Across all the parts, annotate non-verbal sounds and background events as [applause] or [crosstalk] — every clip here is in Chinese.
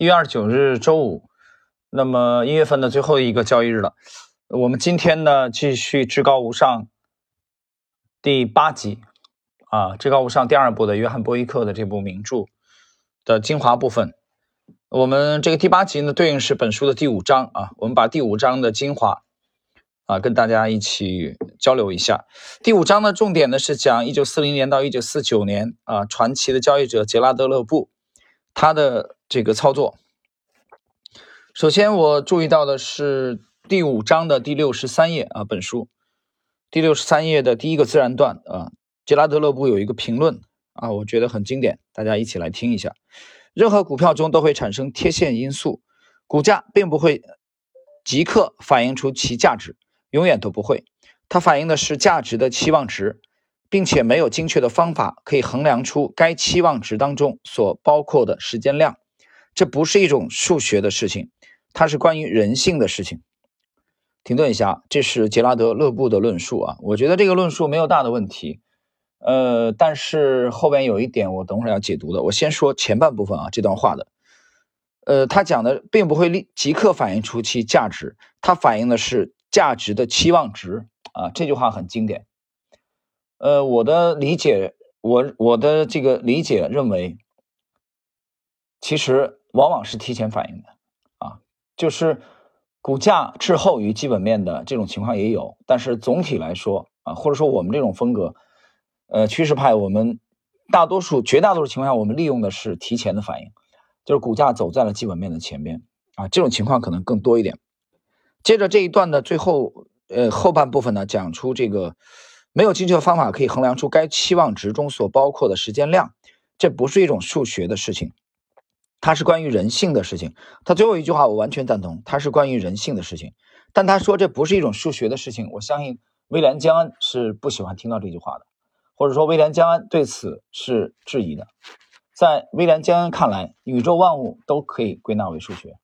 一月二十九日周五，那么一月份的最后一个交易日了。我们今天呢，继续至高无上第八集啊，至高无上第二部的约翰波伊克的这部名著的精华部分。我们这个第八集呢，对应是本书的第五章啊。我们把第五章的精华啊，跟大家一起交流一下。第五章的重点呢，是讲一九四零年到一九四九年啊，传奇的交易者杰拉德勒布他的。这个操作，首先我注意到的是第五章的第六十三页啊，本书第六十三页的第一个自然段啊，杰拉德勒布有一个评论啊，我觉得很经典，大家一起来听一下。任何股票中都会产生贴现因素，股价并不会即刻反映出其价值，永远都不会，它反映的是价值的期望值。并且没有精确的方法可以衡量出该期望值当中所包括的时间量。这不是一种数学的事情，它是关于人性的事情。停顿一下，这是杰拉德勒布的论述啊，我觉得这个论述没有大的问题。呃，但是后边有一点我等会儿要解读的，我先说前半部分啊，这段话的。呃，他讲的并不会立即刻反映出其价值，它反映的是价值的期望值啊，这句话很经典。呃，我的理解，我我的这个理解认为，其实。往往是提前反应的，啊，就是股价滞后于基本面的这种情况也有，但是总体来说，啊，或者说我们这种风格，呃，趋势派，我们大多数、绝大多数情况下，我们利用的是提前的反应，就是股价走在了基本面的前边，啊，这种情况可能更多一点。接着这一段的最后，呃，后半部分呢，讲出这个没有精确的方法可以衡量出该期望值中所包括的时间量，这不是一种数学的事情。它是关于人性的事情，他最后一句话我完全赞同，它是关于人性的事情。但他说这不是一种数学的事情，我相信威廉江恩是不喜欢听到这句话的，或者说威廉江恩对此是质疑的。在威廉江恩看来，宇宙万物都可以归纳为数学，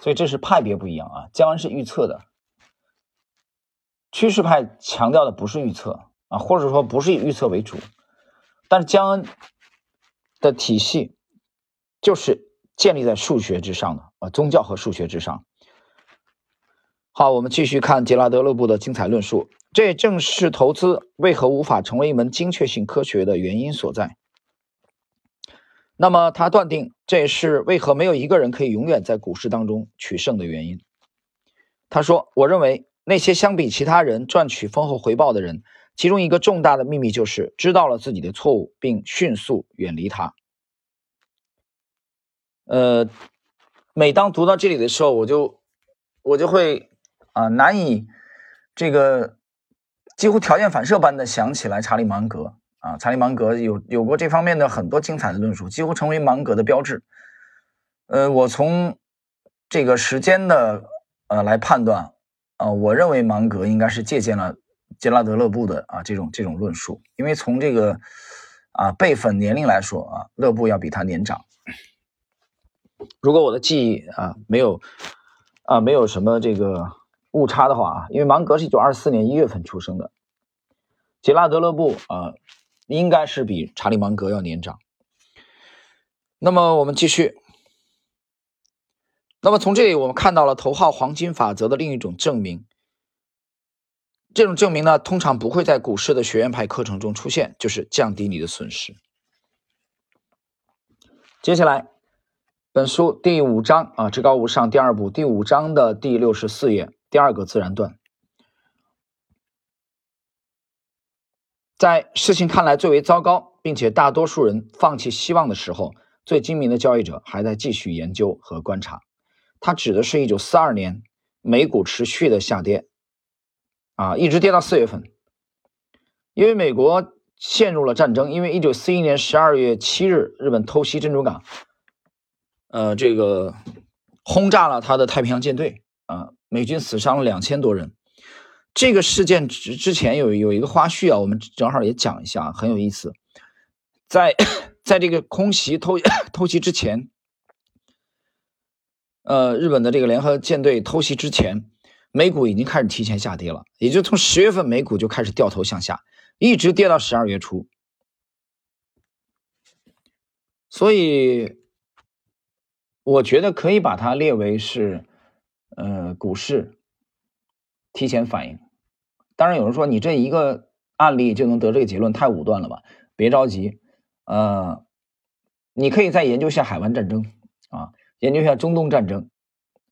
所以这是派别不一样啊。江恩是预测的，趋势派强调的不是预测啊，或者说不是以预测为主，但是江恩的体系。就是建立在数学之上的啊，宗教和数学之上。好，我们继续看杰拉德勒布的精彩论述。这也正是投资为何无法成为一门精确性科学的原因所在。那么，他断定这也是为何没有一个人可以永远在股市当中取胜的原因。他说：“我认为那些相比其他人赚取丰厚回报的人，其中一个重大的秘密就是知道了自己的错误，并迅速远离它。”呃，每当读到这里的时候，我就我就会啊难以这个几乎条件反射般的想起来查理芒格啊，查理芒格有有过这方面的很多精彩的论述，几乎成为芒格的标志。呃，我从这个时间的呃来判断啊，我认为芒格应该是借鉴了杰拉德勒布的啊这种这种论述，因为从这个啊辈分年龄来说啊，勒布要比他年长。如果我的记忆啊没有啊没有什么这个误差的话啊，因为芒格是一九二四年一月份出生的，杰拉德勒布啊应该是比查理芒格要年长。那么我们继续，那么从这里我们看到了头号黄金法则的另一种证明。这种证明呢，通常不会在股市的学院派课程中出现，就是降低你的损失。接下来。本书第五章啊，至高无上第二部第五章的第六十四页，第二个自然段，在事情看来最为糟糕，并且大多数人放弃希望的时候，最精明的交易者还在继续研究和观察。它指的是一九四二年美股持续的下跌，啊，一直跌到四月份，因为美国陷入了战争，因为一九四一年十二月七日日本偷袭珍珠港。呃，这个轰炸了他的太平洋舰队啊，美军死伤了两千多人。这个事件之之前有有一个花絮啊，我们正好也讲一下，很有意思。在 [coughs] 在这个空袭偷 [coughs] 偷袭之前，呃，日本的这个联合舰队偷袭之前，美股已经开始提前下跌了，也就从十月份美股就开始掉头向下，一直跌到十二月初，所以。我觉得可以把它列为是呃股市提前反应。当然有人说你这一个案例就能得这个结论，太武断了吧？别着急，呃，你可以再研究一下海湾战争啊，研究一下中东战争，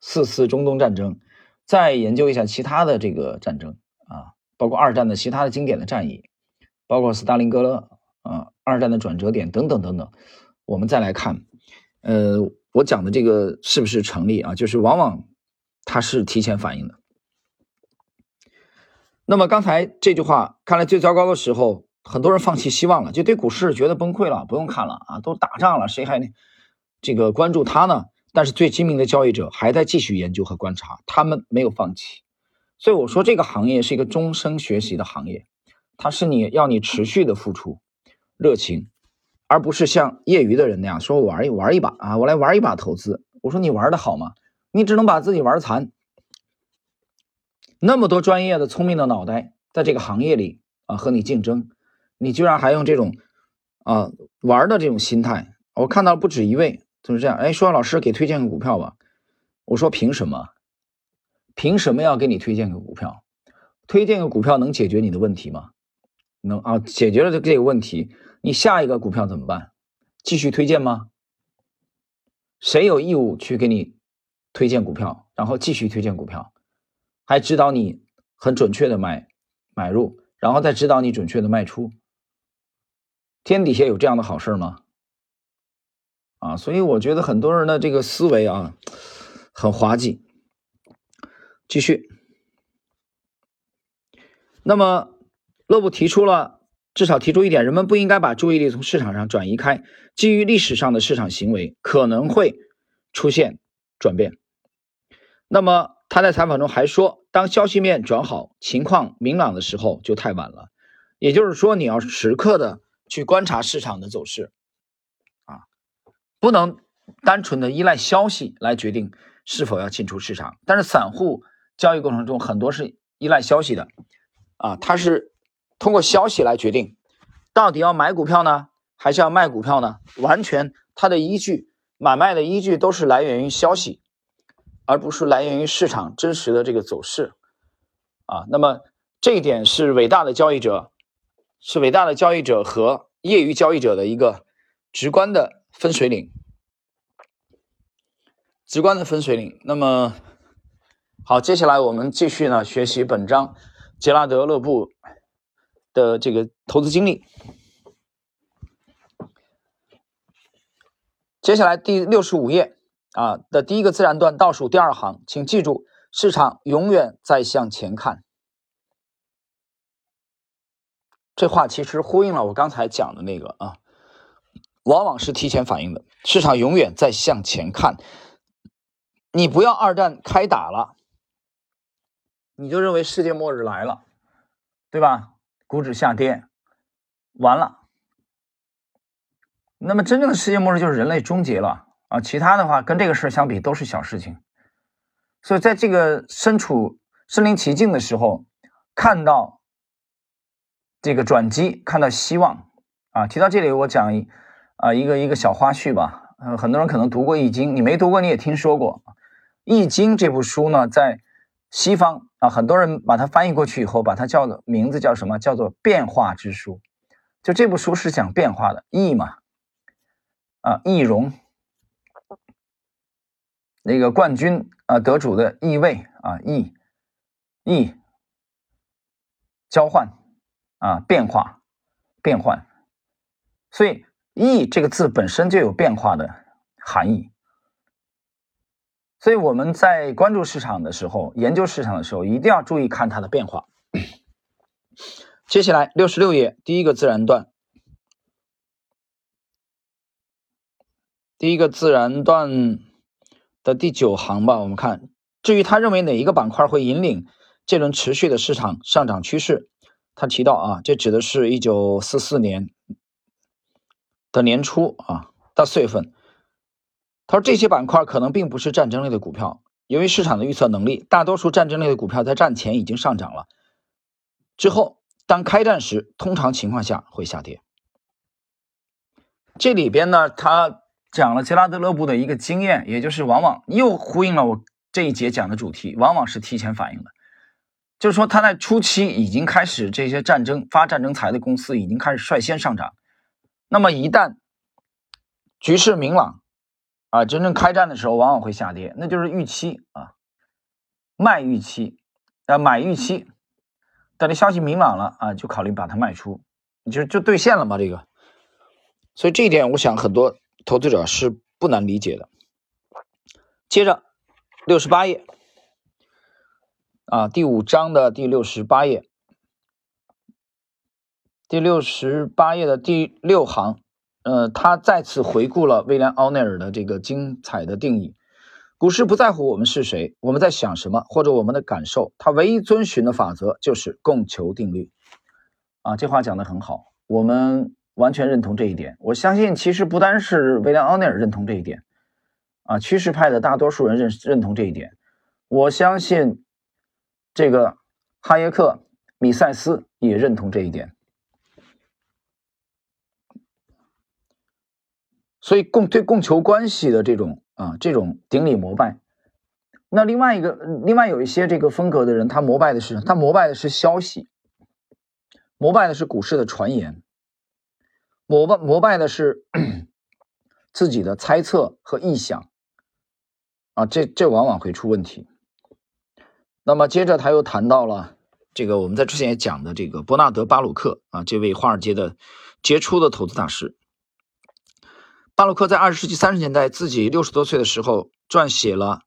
四次中东战争，再研究一下其他的这个战争啊，包括二战的其他的经典的战役，包括斯大林格勒啊，二战的转折点等等等等，我们再来看，呃，我讲的这个是不是成立啊？就是往往它是提前反应的。那么刚才这句话，看来最糟糕的时候，很多人放弃希望了，就对股市觉得崩溃了，不用看了啊，都打仗了，谁还这个关注它呢？但是最精明的交易者还在继续研究和观察，他们没有放弃。所以我说这个行业是一个终生学习的行业，它是你要你持续的付出热情，而不是像业余的人那样说我玩一玩一把啊，我来玩一把投资。我说你玩的好吗？你只能把自己玩残。那么多专业的、聪明的脑袋在这个行业里啊，和你竞争，你居然还用这种啊玩的这种心态？我看到不止一位就是这样。哎，说老师给推荐个股票吧。我说凭什么？凭什么要给你推荐个股票？推荐个股票能解决你的问题吗？能啊，解决了这这个问题，你下一个股票怎么办？继续推荐吗？谁有义务去给你推荐股票，然后继续推荐股票？还指导你很准确的买买入，然后再指导你准确的卖出。天底下有这样的好事吗？啊，所以我觉得很多人的这个思维啊，很滑稽。继续。那么，勒布提出了至少提出一点：人们不应该把注意力从市场上转移开。基于历史上的市场行为可能会出现转变。那么。他在采访中还说，当消息面转好、情况明朗的时候，就太晚了。也就是说，你要时刻的去观察市场的走势，不能单纯的依赖消息来决定是否要进出市场。但是，散户交易过程中很多是依赖消息的，啊，他是通过消息来决定到底要买股票呢，还是要卖股票呢？完全他的依据、买卖的依据都是来源于消息。而不是来源于市场真实的这个走势，啊，那么这一点是伟大的交易者，是伟大的交易者和业余交易者的一个直观的分水岭，直观的分水岭。那么好，接下来我们继续呢学习本章杰拉德勒布的这个投资经历。接下来第六十五页。啊的第一个自然段倒数第二行，请记住，市场永远在向前看。这话其实呼应了我刚才讲的那个啊，往往是提前反应的。市场永远在向前看，你不要二战开打了，你就认为世界末日来了，对吧？股指下跌，完了。那么真正的世界末日就是人类终结了。啊，其他的话跟这个事儿相比都是小事情，所以在这个身处身临其境的时候，看到这个转机，看到希望啊。提到这里，我讲一啊一个一个小花絮吧。呃，很多人可能读过《易经》，你没读过你也听说过《易经》这部书呢，在西方啊，很多人把它翻译过去以后，把它叫做名字叫什么？叫做变化之书。就这部书是讲变化的，易嘛，啊，易容。那个冠军啊，得主的易位啊，易易交换啊，变化变换，所以“意”这个字本身就有变化的含义。所以我们在关注市场的时候，研究市场的时候，一定要注意看它的变化。接下来六十六页第一个自然段，第一个自然段。的第九行吧，我们看，至于他认为哪一个板块会引领这轮持续的市场上涨趋势，他提到啊，这指的是一九四四年的年初啊，到四月份，他说这些板块可能并不是战争类的股票，由于市场的预测能力，大多数战争类的股票在战前已经上涨了，之后当开战时，通常情况下会下跌。这里边呢，他讲了杰拉德勒布的一个经验，也就是往往又呼应了我这一节讲的主题，往往是提前反应的。就是说，他在初期已经开始这些战争发战争财的公司已经开始率先上涨。那么一旦局势明朗啊，真正开战的时候，往往会下跌，那就是预期啊，卖预期啊，买预期。等这消息明朗了啊，就考虑把它卖出，就就兑现了嘛。这个，所以这一点，我想很多投资者是不难理解的。接着，六十八页。啊，第五章的第六十八页，第六十八页的第六行，呃，他再次回顾了威廉·奥内尔的这个精彩的定义：股市不在乎我们是谁，我们在想什么，或者我们的感受，它唯一遵循的法则就是供求定律。啊，这话讲的很好，我们完全认同这一点。我相信，其实不单是威廉·奥内尔认同这一点，啊，趋势派的大多数人认认同这一点。我相信。这个哈耶克、米塞斯也认同这一点，所以供对供求关系的这种啊这种顶礼膜拜。那另外一个，另外有一些这个风格的人，他膜拜的是他膜拜的是消息，膜拜的是股市的传言，膜拜膜拜的是 [clears throat] 自己的猜测和臆想啊，这这往往会出问题。那么接着他又谈到了这个我们在之前也讲的这个伯纳德·巴鲁克啊，这位华尔街的杰出的投资大师。巴洛克在二十世纪三十年代自己六十多岁的时候，撰写了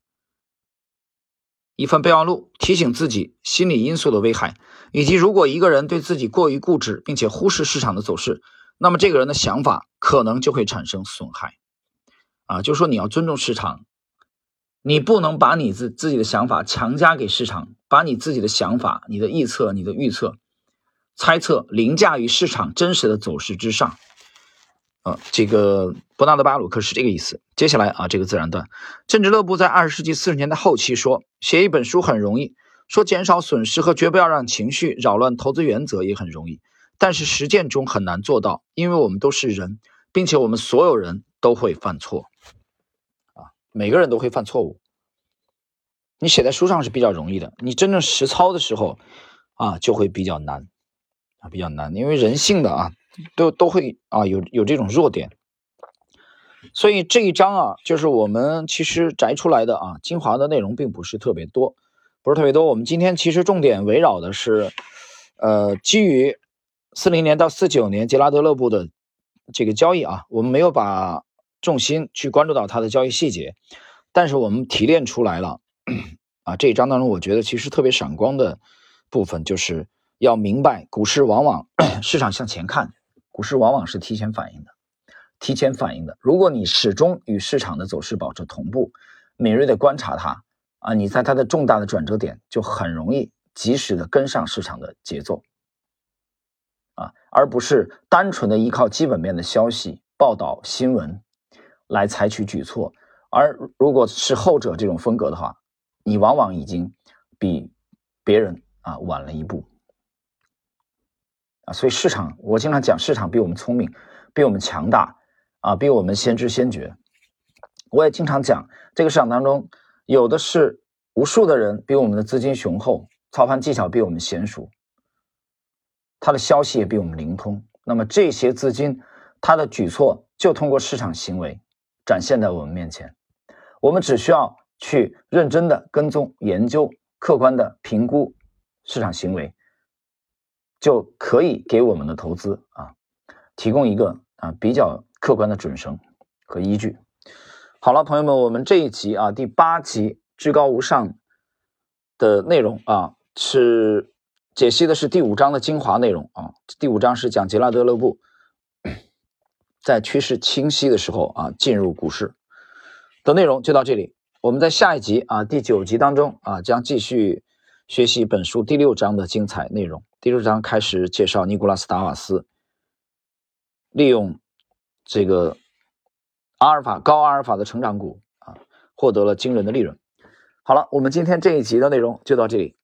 一份备忘录，提醒自己心理因素的危害，以及如果一个人对自己过于固执，并且忽视市场的走势，那么这个人的想法可能就会产生损害。啊，就说你要尊重市场。你不能把你自自己的想法强加给市场，把你自己的想法、你的臆测、你的预测、猜测凌驾于市场真实的走势之上。啊，这个伯纳德·巴鲁克是这个意思。接下来啊，这个自然段，政治乐部在二十世纪四十年代后期说，写一本书很容易，说减少损失和绝不要让情绪扰乱投资原则也很容易，但是实践中很难做到，因为我们都是人，并且我们所有人都会犯错啊。每个人都会犯错误，你写在书上是比较容易的，你真正实操的时候啊，就会比较难啊，比较难，因为人性的啊，都都会啊有有这种弱点，所以这一章啊，就是我们其实摘出来的啊，精华的内容并不是特别多，不是特别多。我们今天其实重点围绕的是，呃，基于四零年到四九年杰拉德勒布的这个交易啊，我们没有把。重心去关注到它的交易细节，但是我们提炼出来了 [clears throat] 啊，这一章当中，我觉得其实特别闪光的部分，就是要明白股市往往 [clears throat] 市场向前看，股市往往是提前反应的，提前反应的。如果你始终与市场的走势保持同步，敏锐的观察它啊，你在它的重大的转折点就很容易及时的跟上市场的节奏啊，而不是单纯的依靠基本面的消息报道新闻。来采取举措，而如果是后者这种风格的话，你往往已经比别人啊晚了一步啊。所以市场，我经常讲，市场比我们聪明，比我们强大啊，比我们先知先觉。我也经常讲，这个市场当中有的是无数的人比我们的资金雄厚，操盘技巧比我们娴熟，他的消息也比我们灵通。那么这些资金，他的举措就通过市场行为。展现在我们面前，我们只需要去认真的跟踪研究，客观的评估市场行为，就可以给我们的投资啊提供一个啊比较客观的准绳和依据。好了，朋友们，我们这一集啊第八集至高无上的内容啊是解析的是第五章的精华内容啊，第五章是讲杰拉德勒布。在趋势清晰的时候啊，进入股市的内容就到这里。我们在下一集啊，第九集当中啊，将继续学习本书第六章的精彩内容。第六章开始介绍尼古拉斯·达瓦斯利用这个阿尔法高阿尔法的成长股啊，获得了惊人的利润。好了，我们今天这一集的内容就到这里。